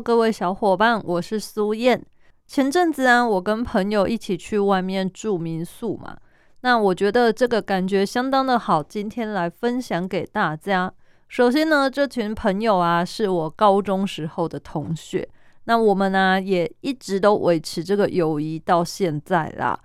各位小伙伴，我是苏燕。前阵子啊，我跟朋友一起去外面住民宿嘛，那我觉得这个感觉相当的好，今天来分享给大家。首先呢，这群朋友啊，是我高中时候的同学。那我们呢，也一直都维持这个友谊到现在啦。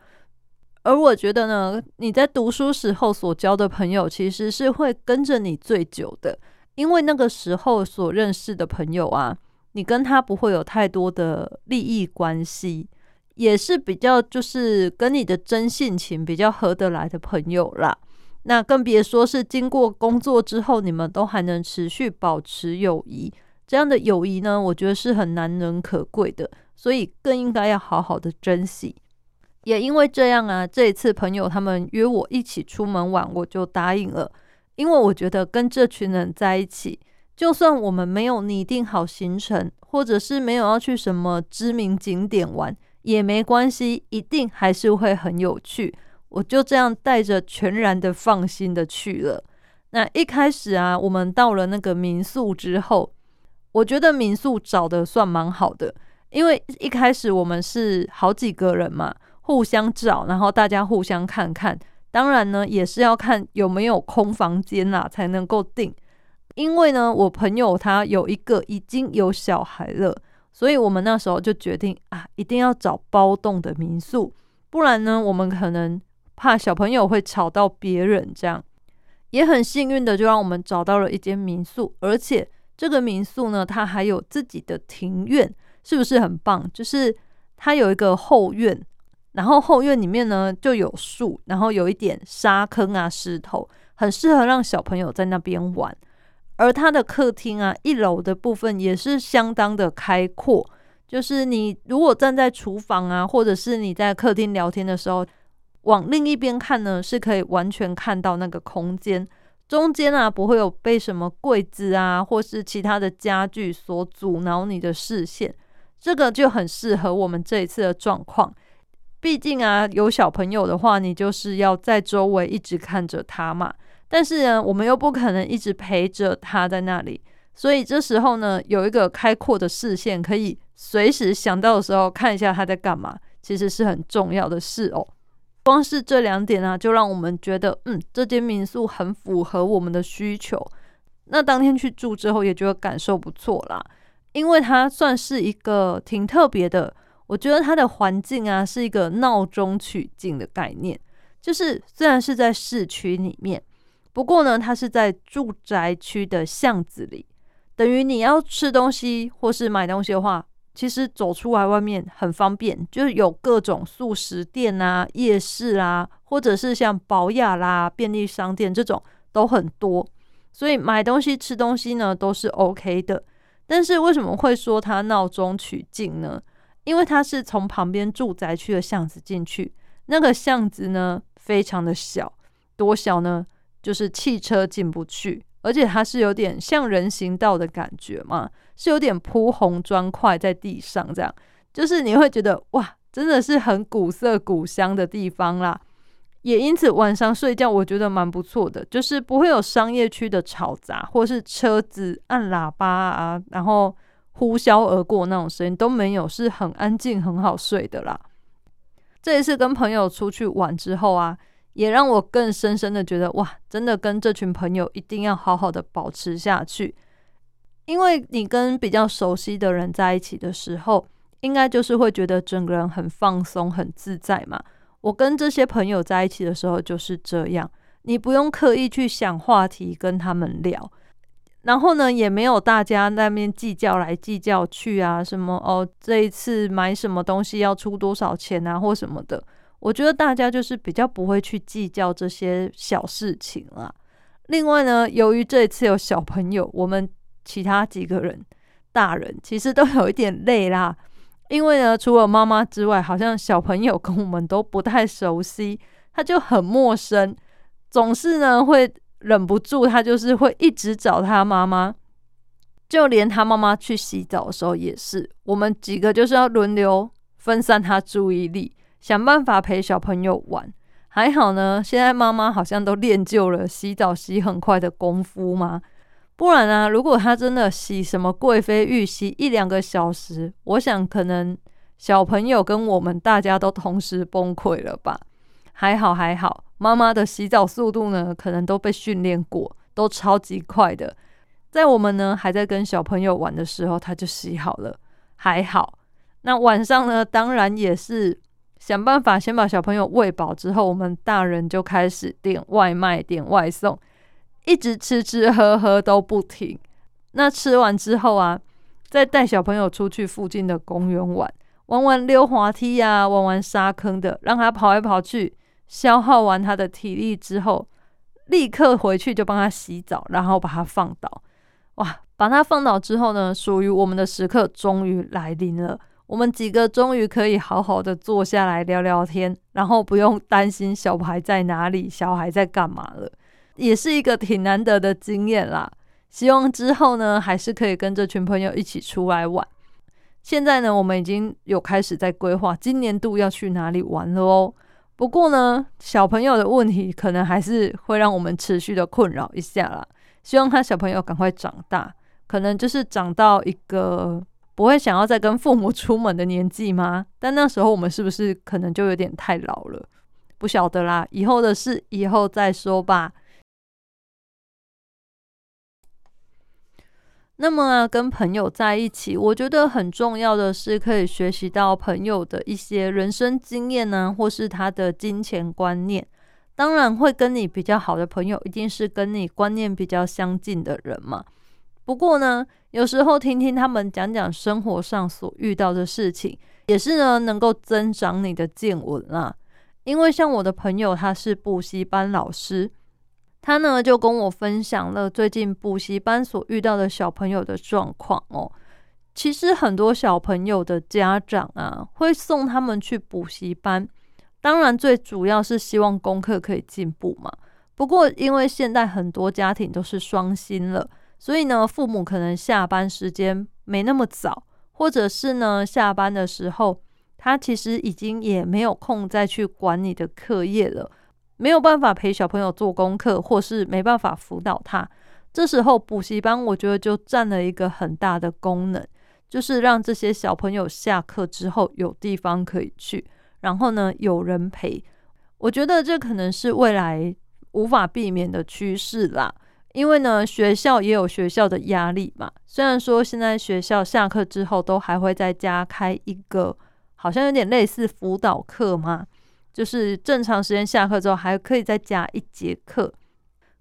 而我觉得呢，你在读书时候所交的朋友，其实是会跟着你最久的，因为那个时候所认识的朋友啊，你跟他不会有太多的利益关系，也是比较就是跟你的真性情比较合得来的朋友啦。那更别说是经过工作之后，你们都还能持续保持友谊，这样的友谊呢，我觉得是很难能可贵的，所以更应该要好好的珍惜。也因为这样啊，这一次朋友他们约我一起出门玩，我就答应了，因为我觉得跟这群人在一起，就算我们没有拟定好行程，或者是没有要去什么知名景点玩，也没关系，一定还是会很有趣。我就这样带着全然的放心的去了。那一开始啊，我们到了那个民宿之后，我觉得民宿找的算蛮好的，因为一开始我们是好几个人嘛，互相找，然后大家互相看看。当然呢，也是要看有没有空房间啦，才能够订。因为呢，我朋友他有一个已经有小孩了，所以我们那时候就决定啊，一定要找包栋的民宿，不然呢，我们可能。怕小朋友会吵到别人，这样也很幸运的，就让我们找到了一间民宿，而且这个民宿呢，它还有自己的庭院，是不是很棒？就是它有一个后院，然后后院里面呢就有树，然后有一点沙坑啊、石头，很适合让小朋友在那边玩。而它的客厅啊，一楼的部分也是相当的开阔，就是你如果站在厨房啊，或者是你在客厅聊天的时候。往另一边看呢，是可以完全看到那个空间中间啊，不会有被什么柜子啊，或是其他的家具所阻挠你的视线。这个就很适合我们这一次的状况。毕竟啊，有小朋友的话，你就是要在周围一直看着他嘛。但是呢，我们又不可能一直陪着他在那里，所以这时候呢，有一个开阔的视线，可以随时想到的时候看一下他在干嘛，其实是很重要的事哦。光是这两点啊，就让我们觉得，嗯，这间民宿很符合我们的需求。那当天去住之后，也觉得感受不错啦，因为它算是一个挺特别的。我觉得它的环境啊，是一个闹中取静的概念，就是虽然是在市区里面，不过呢，它是在住宅区的巷子里，等于你要吃东西或是买东西的话。其实走出来外面很方便，就是有各种素食店啊、夜市啊，或者是像宝雅啦、便利商店这种都很多，所以买东西、吃东西呢都是 OK 的。但是为什么会说它闹中取静呢？因为它是从旁边住宅区的巷子进去，那个巷子呢非常的小，多小呢？就是汽车进不去。而且它是有点像人行道的感觉嘛，是有点铺红砖块在地上，这样就是你会觉得哇，真的是很古色古香的地方啦。也因此晚上睡觉我觉得蛮不错的，就是不会有商业区的吵杂，或是车子按喇叭啊，然后呼啸而过那种声音都没有，是很安静很好睡的啦。这一次跟朋友出去玩之后啊。也让我更深深的觉得，哇，真的跟这群朋友一定要好好的保持下去，因为你跟比较熟悉的人在一起的时候，应该就是会觉得整个人很放松、很自在嘛。我跟这些朋友在一起的时候就是这样，你不用刻意去想话题跟他们聊，然后呢，也没有大家那边计较来计较去啊，什么哦，这一次买什么东西要出多少钱啊，或什么的。我觉得大家就是比较不会去计较这些小事情啦。另外呢，由于这一次有小朋友，我们其他几个人大人其实都有一点累啦。因为呢，除了妈妈之外，好像小朋友跟我们都不太熟悉，他就很陌生，总是呢会忍不住，他就是会一直找他妈妈。就连他妈妈去洗澡的时候也是，我们几个就是要轮流分散他注意力，想办法陪小朋友玩。还好呢，现在妈妈好像都练就了洗澡洗很快的功夫嘛。不然啊，如果他真的洗什么贵妃浴洗一两个小时，我想可能小朋友跟我们大家都同时崩溃了吧。还好还好，妈妈的洗澡速度呢，可能都被训练过，都超级快的。在我们呢还在跟小朋友玩的时候，他就洗好了，还好。那晚上呢，当然也是想办法先把小朋友喂饱之后，我们大人就开始点外卖、点外送，一直吃吃喝喝都不停。那吃完之后啊，再带小朋友出去附近的公园玩，玩玩溜滑梯呀，玩玩沙坑的，让他跑来跑去，消耗完他的体力之后，立刻回去就帮他洗澡，然后把他放倒。哇！把他放倒之后呢，属于我们的时刻终于来临了。我们几个终于可以好好的坐下来聊聊天，然后不用担心小孩在哪里，小孩在干嘛了，也是一个挺难得的经验啦。希望之后呢，还是可以跟这群朋友一起出来玩。现在呢，我们已经有开始在规划今年度要去哪里玩了哦。不过呢，小朋友的问题可能还是会让我们持续的困扰一下啦。希望他小朋友赶快长大，可能就是长到一个不会想要再跟父母出门的年纪吗？但那时候我们是不是可能就有点太老了？不晓得啦，以后的事以后再说吧。那么啊，跟朋友在一起，我觉得很重要的是可以学习到朋友的一些人生经验呢，或是他的金钱观念。当然会跟你比较好的朋友，一定是跟你观念比较相近的人嘛。不过呢，有时候听听他们讲讲生活上所遇到的事情，也是呢能够增长你的见闻啦。因为像我的朋友，他是补习班老师，他呢就跟我分享了最近补习班所遇到的小朋友的状况哦。其实很多小朋友的家长啊，会送他们去补习班。当然，最主要是希望功课可以进步嘛。不过，因为现在很多家庭都是双薪了，所以呢，父母可能下班时间没那么早，或者是呢，下班的时候他其实已经也没有空再去管你的课业了，没有办法陪小朋友做功课，或是没办法辅导他。这时候，补习班我觉得就占了一个很大的功能，就是让这些小朋友下课之后有地方可以去。然后呢，有人陪，我觉得这可能是未来无法避免的趋势啦。因为呢，学校也有学校的压力嘛。虽然说现在学校下课之后都还会再加开一个，好像有点类似辅导课嘛，就是正常时间下课之后还可以再加一节课。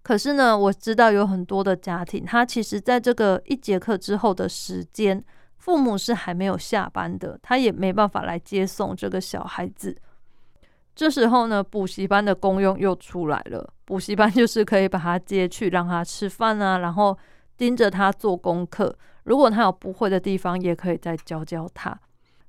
可是呢，我知道有很多的家庭，他其实在这个一节课之后的时间。父母是还没有下班的，他也没办法来接送这个小孩子。这时候呢，补习班的功用又出来了。补习班就是可以把他接去，让他吃饭啊，然后盯着他做功课。如果他有不会的地方，也可以再教教他。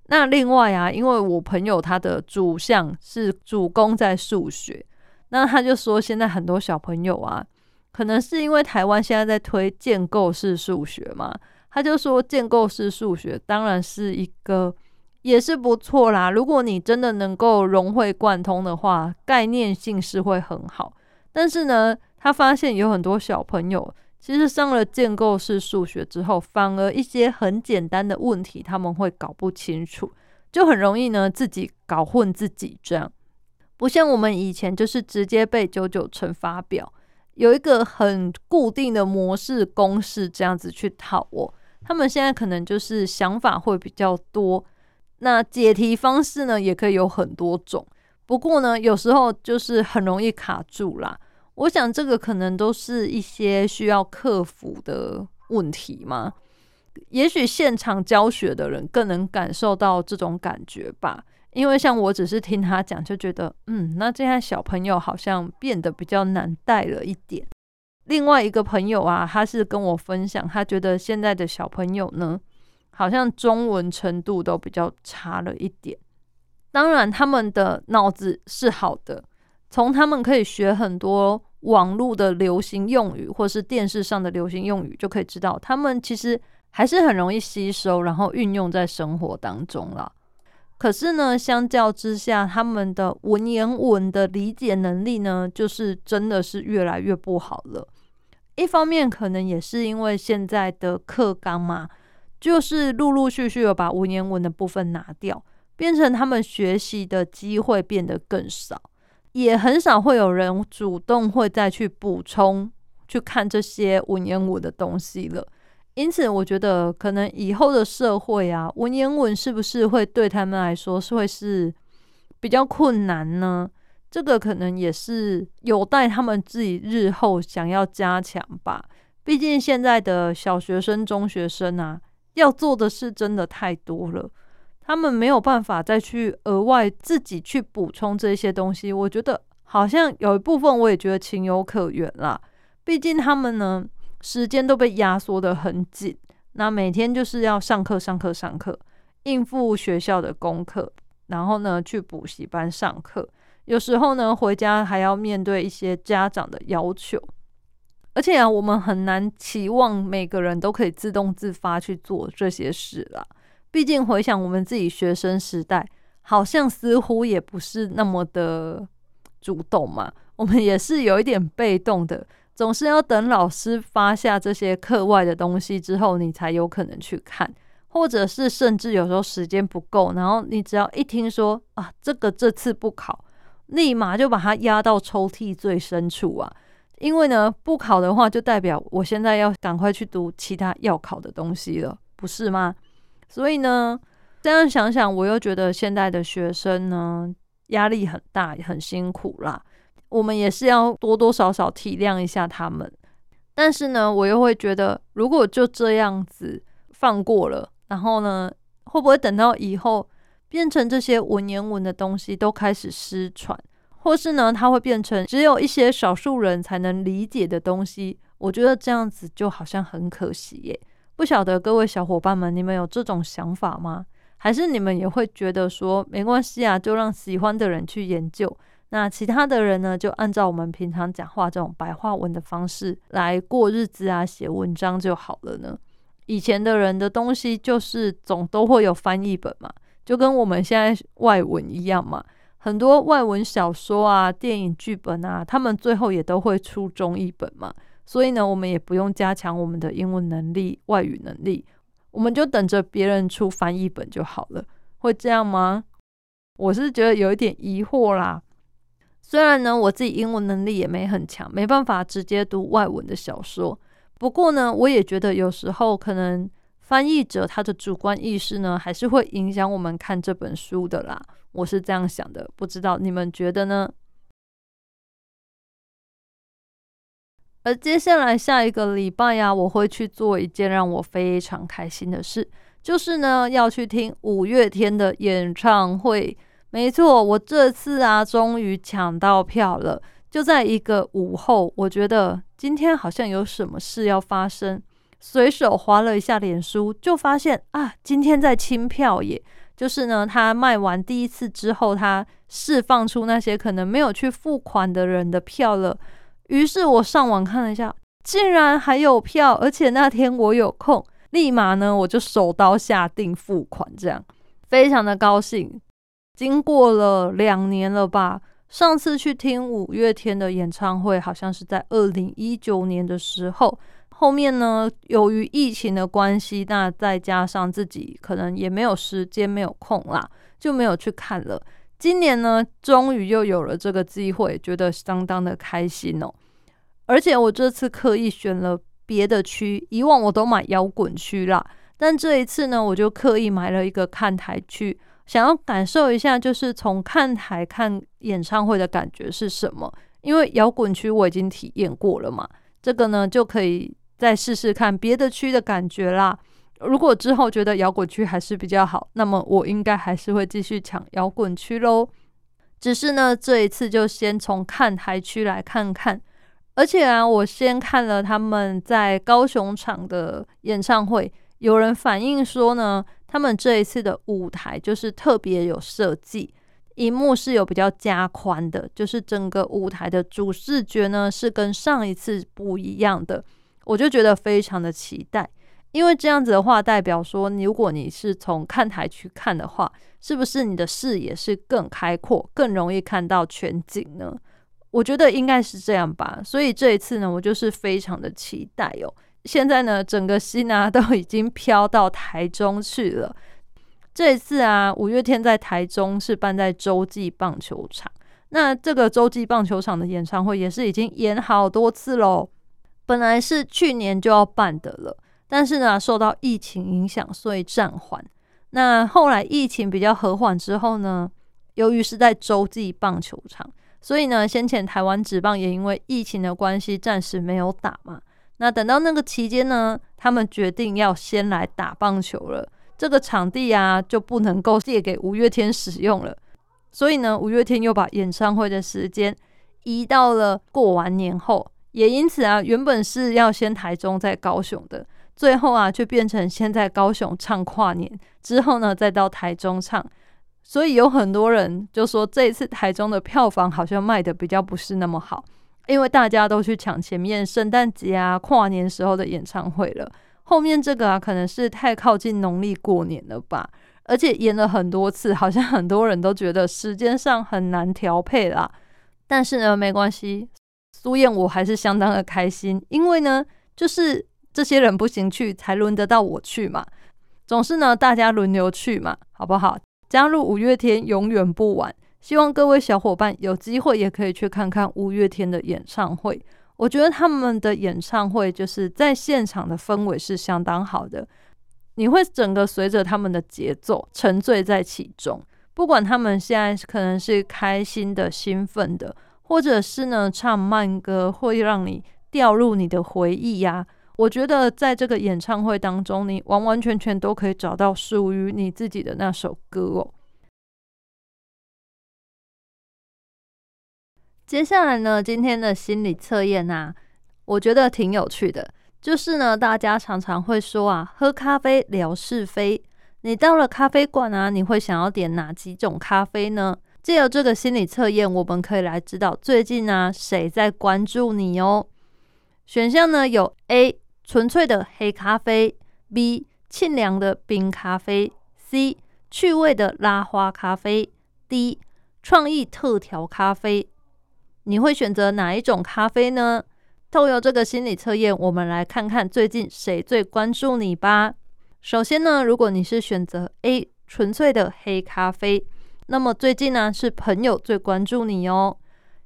那另外啊，因为我朋友他的主项是主攻在数学，那他就说现在很多小朋友啊，可能是因为台湾现在在推建构式数学嘛。他就说，建构式数学当然是一个，也是不错啦。如果你真的能够融会贯通的话，概念性是会很好。但是呢，他发现有很多小朋友，其实上了建构式数学之后，反而一些很简单的问题他们会搞不清楚，就很容易呢自己搞混自己。这样不像我们以前就是直接背九九乘法表，有一个很固定的模式公式这样子去套哦。他们现在可能就是想法会比较多，那解题方式呢也可以有很多种。不过呢，有时候就是很容易卡住啦。我想这个可能都是一些需要克服的问题嘛。也许现场教学的人更能感受到这种感觉吧。因为像我只是听他讲，就觉得嗯，那这样小朋友好像变得比较难带了一点。另外一个朋友啊，他是跟我分享，他觉得现在的小朋友呢，好像中文程度都比较差了一点。当然，他们的脑子是好的，从他们可以学很多网络的流行用语，或是电视上的流行用语，就可以知道他们其实还是很容易吸收，然后运用在生活当中了。可是呢，相较之下，他们的文言文的理解能力呢，就是真的是越来越不好了。一方面，可能也是因为现在的课纲嘛，就是陆陆续续的把文言文的部分拿掉。变成他们学习的机会变得更少，也很少会有人主动会再去补充去看这些文言文的东西了。因此，我觉得可能以后的社会啊，文言文是不是会对他们来说是会是比较困难呢？这个可能也是有待他们自己日后想要加强吧。毕竟现在的小学生、中学生啊，要做的事真的太多了。他们没有办法再去额外自己去补充这些东西，我觉得好像有一部分我也觉得情有可原啦。毕竟他们呢时间都被压缩的很紧，那每天就是要上课上课上课，应付学校的功课，然后呢去补习班上课，有时候呢回家还要面对一些家长的要求，而且啊我们很难期望每个人都可以自动自发去做这些事啦。毕竟回想我们自己学生时代，好像似乎也不是那么的主动嘛，我们也是有一点被动的，总是要等老师发下这些课外的东西之后，你才有可能去看，或者是甚至有时候时间不够，然后你只要一听说啊，这个这次不考，立马就把它压到抽屉最深处啊，因为呢不考的话，就代表我现在要赶快去读其他要考的东西了，不是吗？所以呢，这样想想，我又觉得现在的学生呢压力很大，也很辛苦啦。我们也是要多多少少体谅一下他们。但是呢，我又会觉得，如果就这样子放过了，然后呢，会不会等到以后变成这些文言文的东西都开始失传，或是呢，它会变成只有一些少数人才能理解的东西？我觉得这样子就好像很可惜耶。不晓得各位小伙伴们，你们有这种想法吗？还是你们也会觉得说没关系啊，就让喜欢的人去研究，那其他的人呢，就按照我们平常讲话这种白话文的方式来过日子啊，写文章就好了呢？以前的人的东西就是总都会有翻译本嘛，就跟我们现在外文一样嘛，很多外文小说啊、电影剧本啊，他们最后也都会出中译本嘛。所以呢，我们也不用加强我们的英文能力、外语能力，我们就等着别人出翻译本就好了。会这样吗？我是觉得有一点疑惑啦。虽然呢，我自己英文能力也没很强，没办法直接读外文的小说。不过呢，我也觉得有时候可能翻译者他的主观意识呢，还是会影响我们看这本书的啦。我是这样想的，不知道你们觉得呢？而接下来下一个礼拜呀，我会去做一件让我非常开心的事，就是呢要去听五月天的演唱会。没错，我这次啊终于抢到票了，就在一个午后。我觉得今天好像有什么事要发生，随手划了一下脸书，就发现啊，今天在清票耶。就是呢，他卖完第一次之后，他释放出那些可能没有去付款的人的票了。于是我上网看了一下，竟然还有票，而且那天我有空，立马呢我就手刀下定付款，这样非常的高兴。经过了两年了吧，上次去听五月天的演唱会，好像是在二零一九年的时候。后面呢，由于疫情的关系，那再加上自己可能也没有时间、没有空啦，就没有去看了。今年呢，终于又有了这个机会，觉得相当的开心哦。而且我这次刻意选了别的区，以往我都买摇滚区啦，但这一次呢，我就刻意买了一个看台区，想要感受一下，就是从看台看演唱会的感觉是什么。因为摇滚区我已经体验过了嘛，这个呢就可以再试试看别的区的感觉啦。如果之后觉得摇滚区还是比较好，那么我应该还是会继续抢摇滚区喽。只是呢，这一次就先从看台区来看看。而且啊，我先看了他们在高雄场的演唱会，有人反映说呢，他们这一次的舞台就是特别有设计，荧幕是有比较加宽的，就是整个舞台的主视觉呢是跟上一次不一样的，我就觉得非常的期待。因为这样子的话，代表说，如果你是从看台去看的话，是不是你的视野是更开阔，更容易看到全景呢？我觉得应该是这样吧。所以这一次呢，我就是非常的期待哦。现在呢，整个心啊 都已经飘到台中去了。这一次啊，五月天在台中是办在洲际棒球场。那这个洲际棒球场的演唱会也是已经演好多次喽。本来是去年就要办的了。但是呢，受到疫情影响，所以暂缓。那后来疫情比较和缓之后呢，由于是在洲际棒球场，所以呢，先前台湾职棒也因为疫情的关系，暂时没有打嘛。那等到那个期间呢，他们决定要先来打棒球了。这个场地啊，就不能够借给五月天使用了。所以呢，五月天又把演唱会的时间移到了过完年后。也因此啊，原本是要先台中再高雄的。最后啊，就变成先在高雄唱跨年，之后呢，再到台中唱。所以有很多人就说，这一次台中的票房好像卖的比较不是那么好，因为大家都去抢前面圣诞节啊、跨年时候的演唱会了。后面这个啊，可能是太靠近农历过年了吧，而且演了很多次，好像很多人都觉得时间上很难调配啦。但是呢，没关系，苏燕我还是相当的开心，因为呢，就是。这些人不行去，才轮得到我去嘛。总是呢，大家轮流去嘛，好不好？加入五月天永远不晚。希望各位小伙伴有机会也可以去看看五月天的演唱会。我觉得他们的演唱会就是在现场的氛围是相当好的，你会整个随着他们的节奏沉醉在其中。不管他们现在可能是开心的、兴奋的，或者是呢唱慢歌，会让你掉入你的回忆呀。我觉得在这个演唱会当中，你完完全全都可以找到属于你自己的那首歌哦。接下来呢，今天的心理测验呢，我觉得挺有趣的。就是呢，大家常常会说啊，喝咖啡聊是非。你到了咖啡馆啊，你会想要点哪几种咖啡呢？借由这个心理测验，我们可以来知道最近呢谁在关注你哦。选项呢有 A。纯粹的黑咖啡，B 沁凉的冰咖啡，C 趣味的拉花咖啡，D 创意特调咖啡。你会选择哪一种咖啡呢？透过这个心理测验，我们来看看最近谁最关注你吧。首先呢，如果你是选择 A 纯粹的黑咖啡，那么最近呢是朋友最关注你哦。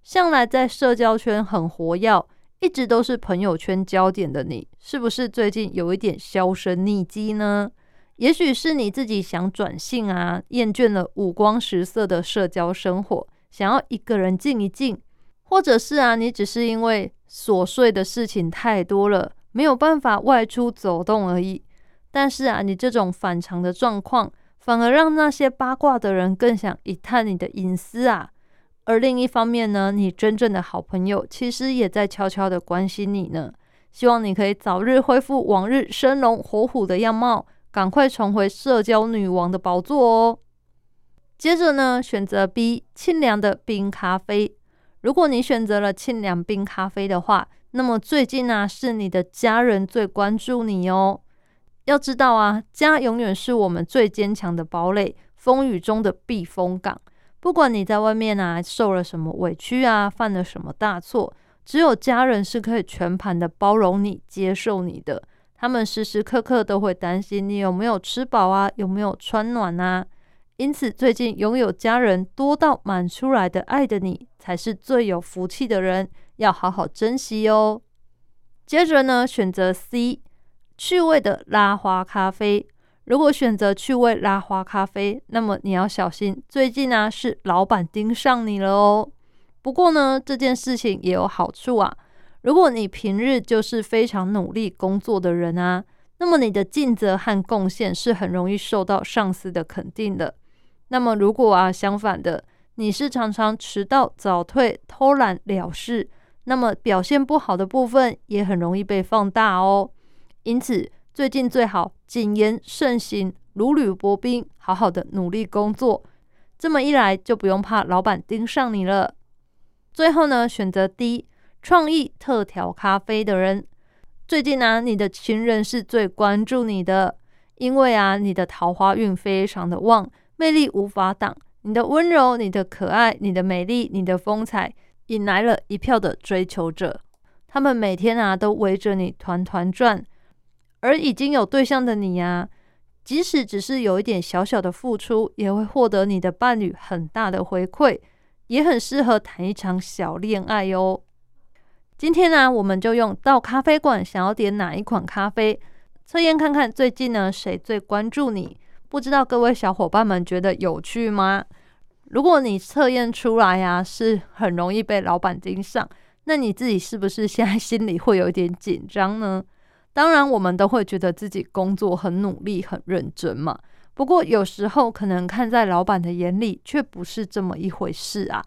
向来在社交圈很活跃。一直都是朋友圈焦点的你，是不是最近有一点销声匿迹呢？也许是你自己想转性啊，厌倦了五光十色的社交生活，想要一个人静一静；或者是啊，你只是因为琐碎的事情太多了，没有办法外出走动而已。但是啊，你这种反常的状况，反而让那些八卦的人更想一探你的隐私啊。而另一方面呢，你真正的好朋友其实也在悄悄的关心你呢。希望你可以早日恢复往日生龙活虎的样貌，赶快重回社交女王的宝座哦。接着呢，选择 B 清凉的冰咖啡。如果你选择了清凉冰咖啡的话，那么最近呢，是你的家人最关注你哦。要知道啊，家永远是我们最坚强的堡垒，风雨中的避风港。不管你在外面啊受了什么委屈啊，犯了什么大错，只有家人是可以全盘的包容你、接受你的。他们时时刻刻都会担心你有没有吃饱啊，有没有穿暖啊。因此，最近拥有家人多到满出来的爱的你，才是最有福气的人，要好好珍惜哦。接着呢，选择 C，趣味的拉花咖啡。如果选择趣味拉花咖啡，那么你要小心，最近呢是老板盯上你了哦。不过呢，这件事情也有好处啊。如果你平日就是非常努力工作的人啊，那么你的尽责和贡献是很容易受到上司的肯定的。那么如果啊相反的，你是常常迟到、早退、偷懒了事，那么表现不好的部分也很容易被放大哦。因此。最近最好谨言慎行，如履薄冰，好好的努力工作。这么一来，就不用怕老板盯上你了。最后呢，选择 D，创意特调咖啡的人。最近呢，你的情人是最关注你的，因为啊，你的桃花运非常的旺，魅力无法挡。你的温柔、你的可爱、你的美丽、你的风采，引来了一票的追求者。他们每天啊，都围着你团团转。而已经有对象的你呀，即使只是有一点小小的付出，也会获得你的伴侣很大的回馈，也很适合谈一场小恋爱哟。今天呢，我们就用到咖啡馆，想要点哪一款咖啡，测验看看最近呢谁最关注你。不知道各位小伙伴们觉得有趣吗？如果你测验出来呀，是很容易被老板盯上，那你自己是不是现在心里会有一点紧张呢？当然，我们都会觉得自己工作很努力、很认真嘛。不过有时候可能看在老板的眼里，却不是这么一回事啊。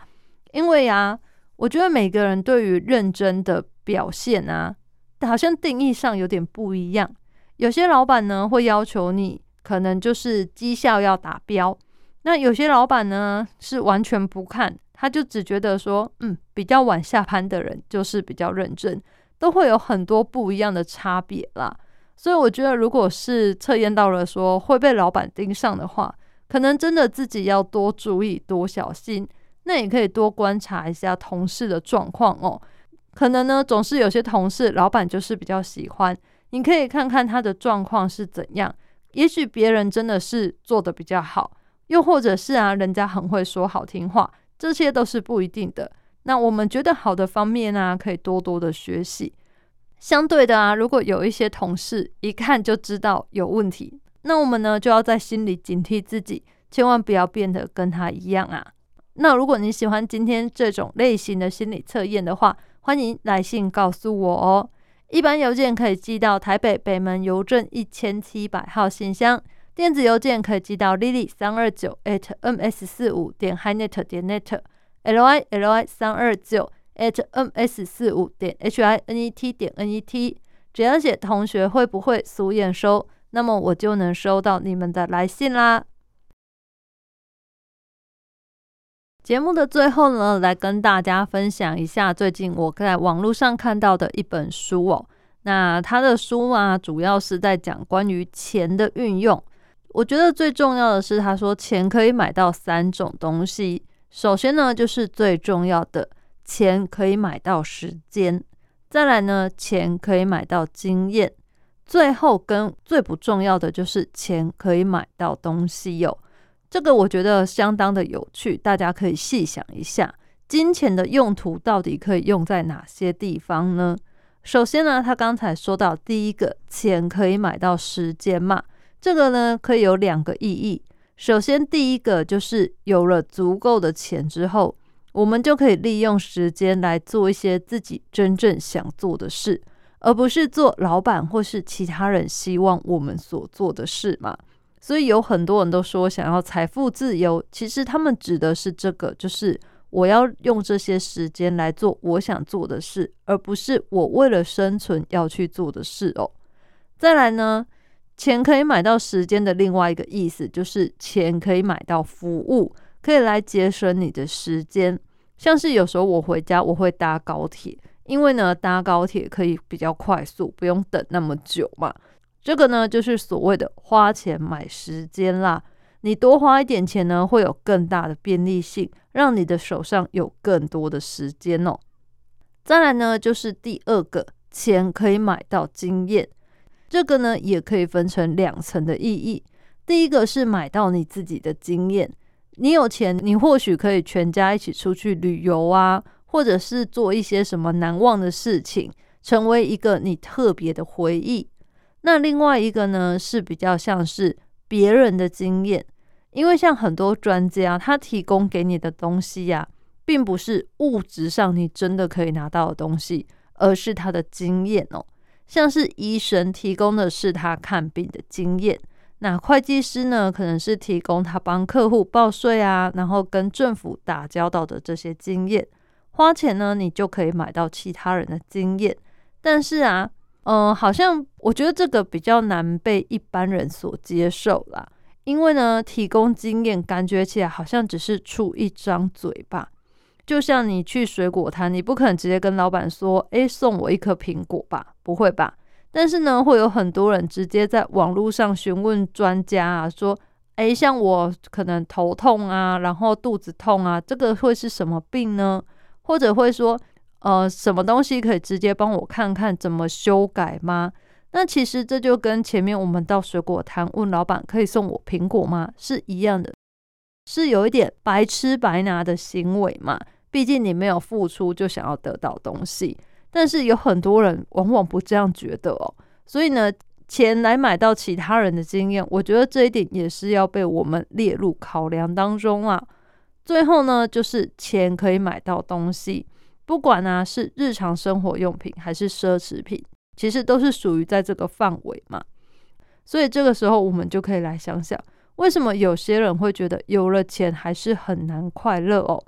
因为啊。我觉得每个人对于认真的表现啊，好像定义上有点不一样。有些老板呢会要求你，可能就是绩效要达标；那有些老板呢是完全不看，他就只觉得说，嗯，比较晚下班的人就是比较认真，都会有很多不一样的差别啦。所以我觉得，如果是测验到了说会被老板盯上的话，可能真的自己要多注意、多小心。那也可以多观察一下同事的状况哦，可能呢总是有些同事老板就是比较喜欢，你可以看看他的状况是怎样。也许别人真的是做的比较好，又或者是啊人家很会说好听话，这些都是不一定的。那我们觉得好的方面呢，可以多多的学习。相对的啊，如果有一些同事一看就知道有问题，那我们呢就要在心里警惕自己，千万不要变得跟他一样啊。那如果你喜欢今天这种类型的心理测验的话，欢迎来信告诉我哦。一般邮件可以寄到台北北门邮政一千七百号信箱，电子邮件可以寄到 lily 三二九 at ms 四五点 hinet 点 l i l i 三二九 at ms 四五点 h i n e t 点 n e t。只要写同学会不会俗眼收，那么我就能收到你们的来信啦。节目的最后呢，来跟大家分享一下最近我在网络上看到的一本书哦。那他的书啊，主要是在讲关于钱的运用。我觉得最重要的是，他说钱可以买到三种东西。首先呢，就是最重要的，钱可以买到时间；再来呢，钱可以买到经验；最后跟最不重要的，就是钱可以买到东西哟。这个我觉得相当的有趣，大家可以细想一下，金钱的用途到底可以用在哪些地方呢？首先呢，他刚才说到第一个，钱可以买到时间嘛，这个呢可以有两个意义。首先，第一个就是有了足够的钱之后，我们就可以利用时间来做一些自己真正想做的事，而不是做老板或是其他人希望我们所做的事嘛。所以有很多人都说想要财富自由，其实他们指的是这个，就是我要用这些时间来做我想做的事，而不是我为了生存要去做的事哦。再来呢，钱可以买到时间的另外一个意思，就是钱可以买到服务，可以来节省你的时间。像是有时候我回家我会搭高铁，因为呢搭高铁可以比较快速，不用等那么久嘛。这个呢，就是所谓的花钱买时间啦。你多花一点钱呢，会有更大的便利性，让你的手上有更多的时间哦。再来呢，就是第二个，钱可以买到经验。这个呢，也可以分成两层的意义。第一个是买到你自己的经验。你有钱，你或许可以全家一起出去旅游啊，或者是做一些什么难忘的事情，成为一个你特别的回忆。那另外一个呢，是比较像是别人的经验，因为像很多专家，他提供给你的东西呀，并不是物质上你真的可以拿到的东西，而是他的经验哦。像是医生提供的是他看病的经验，那会计师呢，可能是提供他帮客户报税啊，然后跟政府打交道的这些经验。花钱呢，你就可以买到其他人的经验，但是啊。嗯、好像我觉得这个比较难被一般人所接受啦。因为呢，提供经验感觉起来好像只是出一张嘴巴，就像你去水果摊，你不可能直接跟老板说：“诶，送我一颗苹果吧？”不会吧？但是呢，会有很多人直接在网络上询问专家啊，说：“诶，像我可能头痛啊，然后肚子痛啊，这个会是什么病呢？”或者会说：“呃，什么东西可以直接帮我看看怎么修改吗？”那其实这就跟前面我们到水果摊问老板可以送我苹果吗是一样的，是有一点白吃白拿的行为嘛。毕竟你没有付出就想要得到东西，但是有很多人往往不这样觉得哦。所以呢，钱来买到其他人的经验，我觉得这一点也是要被我们列入考量当中啊。最后呢，就是钱可以买到东西，不管呢、是日常生活用品还是奢侈品。其实都是属于在这个范围嘛，所以这个时候我们就可以来想想，为什么有些人会觉得有了钱还是很难快乐哦？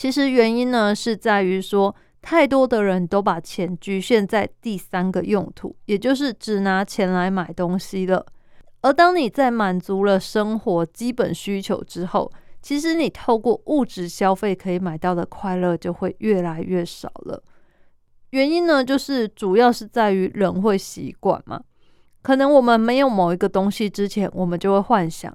其实原因呢是在于说，太多的人都把钱局限在第三个用途，也就是只拿钱来买东西了。而当你在满足了生活基本需求之后，其实你透过物质消费可以买到的快乐就会越来越少了。原因呢，就是主要是在于人会习惯嘛。可能我们没有某一个东西之前，我们就会幻想，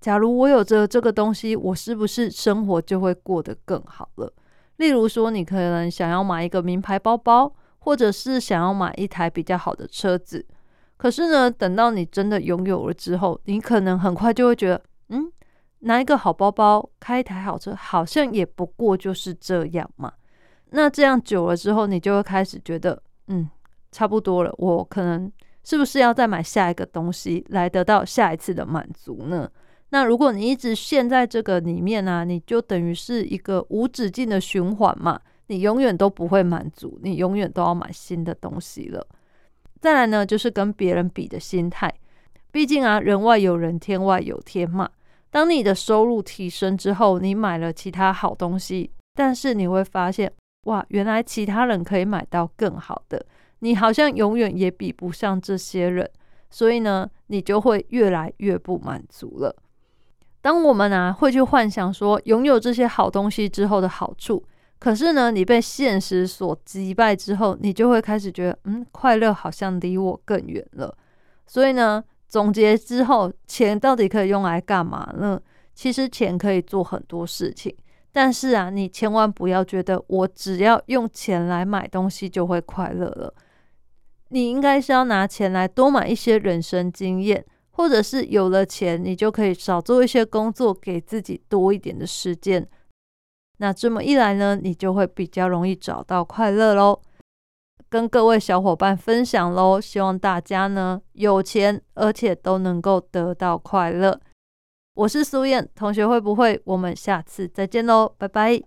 假如我有着这个东西，我是不是生活就会过得更好了？例如说，你可能想要买一个名牌包包，或者是想要买一台比较好的车子。可是呢，等到你真的拥有了之后，你可能很快就会觉得，嗯，拿一个好包包，开一台好车，好像也不过就是这样嘛。那这样久了之后，你就会开始觉得，嗯，差不多了。我可能是不是要再买下一个东西来得到下一次的满足呢？那如果你一直陷在这个里面呢、你就等于是一个无止境的循环嘛，你永远都不会满足，你永远都要买新的东西了。再来呢，就是跟别人比的心态，毕竟啊，人外有人，天外有天嘛。当你的收入提升之后，你买了其他好东西，但是你会发现。哇，原来其他人可以买到更好的，你好像永远也比不上这些人，所以呢，你就会越来越不满足了。当我们啊会去幻想说拥有这些好东西之后的好处，可是呢，你被现实所击败之后，你就会开始觉得，嗯，快乐好像离我更远了。所以呢，总结之后，钱到底可以用来干嘛呢？其实钱可以做很多事情。但是啊，你千万不要觉得我只要用钱来买东西就会快乐了。你应该是要拿钱来多买一些人生经验，或者是有了钱，你就可以少做一些工作，给自己多一点的时间。那这么一来呢，你就会比较容易找到快乐喽。跟各位小伙伴分享喽，希望大家呢有钱，而且都能够得到快乐。我是苏燕同学，会不会？我们下次再见喽，拜拜。